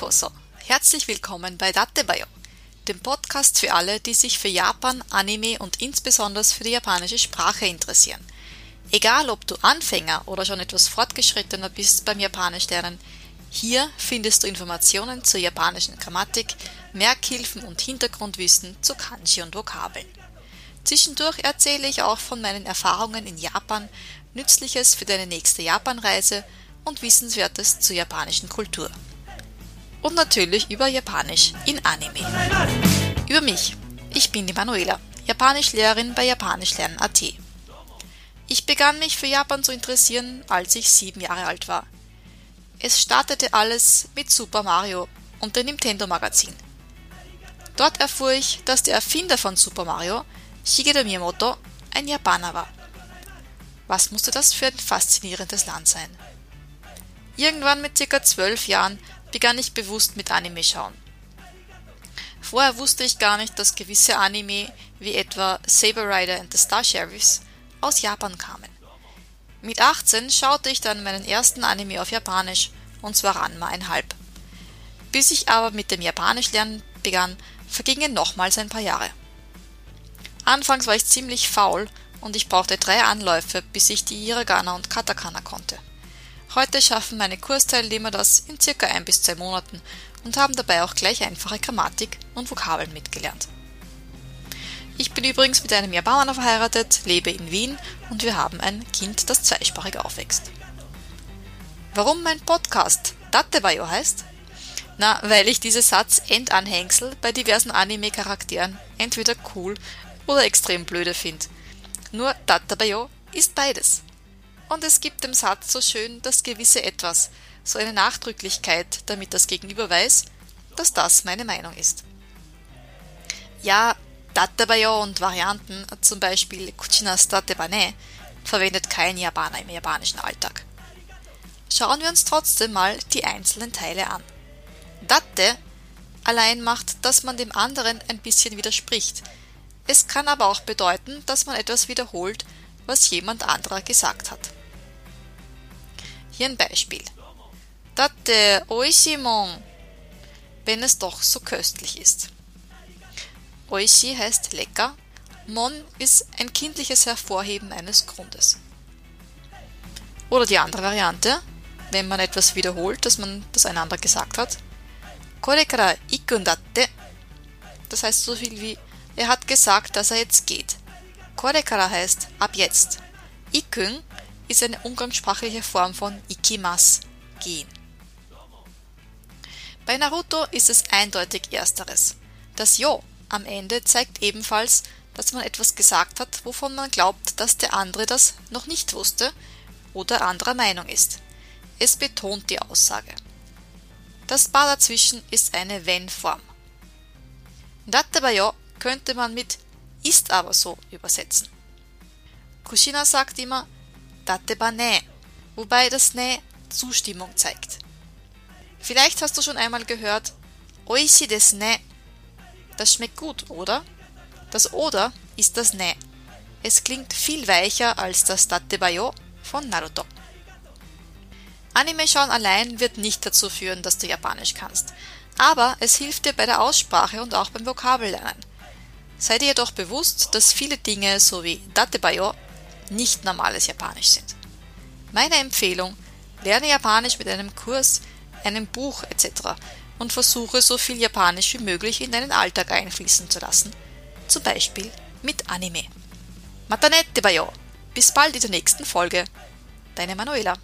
Yokoso, herzlich willkommen bei Dattebayo, dem Podcast für alle, die sich für Japan, Anime und insbesondere für die japanische Sprache interessieren. Egal, ob du Anfänger oder schon etwas fortgeschrittener bist beim Japanisch lernen, hier findest du Informationen zur japanischen Grammatik, Merkhilfen und Hintergrundwissen zu Kanji und Vokabeln. Zwischendurch erzähle ich auch von meinen Erfahrungen in Japan, Nützliches für deine nächste Japanreise und Wissenswertes zur japanischen Kultur und natürlich über Japanisch in Anime. Über mich. Ich bin die Manuela, Japanischlehrerin bei Japanischlernen.at. Ich begann mich für Japan zu interessieren, als ich sieben Jahre alt war. Es startete alles mit Super Mario und dem Nintendo Magazin. Dort erfuhr ich, dass der Erfinder von Super Mario, Shigeru Miyamoto, ein Japaner war. Was musste das für ein faszinierendes Land sein? Irgendwann mit circa zwölf Jahren begann ich bewusst mit Anime schauen. Vorher wusste ich gar nicht, dass gewisse Anime wie etwa Saber Rider and the Star Sheriffs aus Japan kamen. Mit 18 schaute ich dann meinen ersten Anime auf Japanisch, und zwar Ranma einhalb. Bis ich aber mit dem Japanisch lernen begann, vergingen nochmals ein paar Jahre. Anfangs war ich ziemlich faul und ich brauchte drei Anläufe, bis ich die Hiragana und Katakana konnte. Heute schaffen meine Kursteilnehmer das in circa ein bis zwei Monaten und haben dabei auch gleich einfache Grammatik und Vokabeln mitgelernt. Ich bin übrigens mit einem Japaner verheiratet, lebe in Wien und wir haben ein Kind, das zweisprachig aufwächst. Warum mein Podcast Dattebayo heißt? Na, weil ich diese Satz-Endanhängsel bei diversen Anime-Charakteren entweder cool oder extrem blöde finde. Nur Dattebayo ist beides. Und es gibt dem Satz so schön das gewisse Etwas, so eine Nachdrücklichkeit, damit das Gegenüber weiß, dass das meine Meinung ist. Ja, Datebayo und Varianten, zum Beispiel Kuchinas Datebane, verwendet kein Japaner im japanischen Alltag. Schauen wir uns trotzdem mal die einzelnen Teile an. Date allein macht, dass man dem anderen ein bisschen widerspricht. Es kann aber auch bedeuten, dass man etwas wiederholt, was jemand anderer gesagt hat. Hier ein Beispiel. Datte oishimon, wenn es doch so köstlich ist. Oishi heißt lecker, mon ist ein kindliches Hervorheben eines Grundes. Oder die andere Variante, wenn man etwas wiederholt, das man das einander gesagt hat. Kore kara ikun datte. Das heißt so viel wie er hat gesagt, dass er jetzt geht. Kore kara heißt ab jetzt. Ikun ist eine umgangssprachliche Form von ikimas, gehen. Bei Naruto ist es eindeutig ersteres. Das Jo am Ende zeigt ebenfalls, dass man etwas gesagt hat, wovon man glaubt, dass der andere das noch nicht wusste oder anderer Meinung ist. Es betont die Aussage. Das Bar dazwischen ist eine Wenn-Form. Datebayo könnte man mit ist aber so übersetzen. Kushina sagt immer, Dateba ne, wobei das ne Zustimmung zeigt. Vielleicht hast du schon einmal gehört, Oishi des ne. Das schmeckt gut, oder? Das oder ist das ne. Es klingt viel weicher als das Datebayo von Naruto. Anime schauen allein wird nicht dazu führen, dass du Japanisch kannst, aber es hilft dir bei der Aussprache und auch beim Vokabellernen. Sei dir jedoch bewusst, dass viele Dinge so wie Datebayo nicht normales Japanisch sind. Meine Empfehlung, lerne Japanisch mit einem Kurs, einem Buch etc. und versuche so viel Japanisch wie möglich in deinen Alltag einfließen zu lassen, zum Beispiel mit Anime. Matanette bayo! Bis bald in der nächsten Folge. Deine Manuela.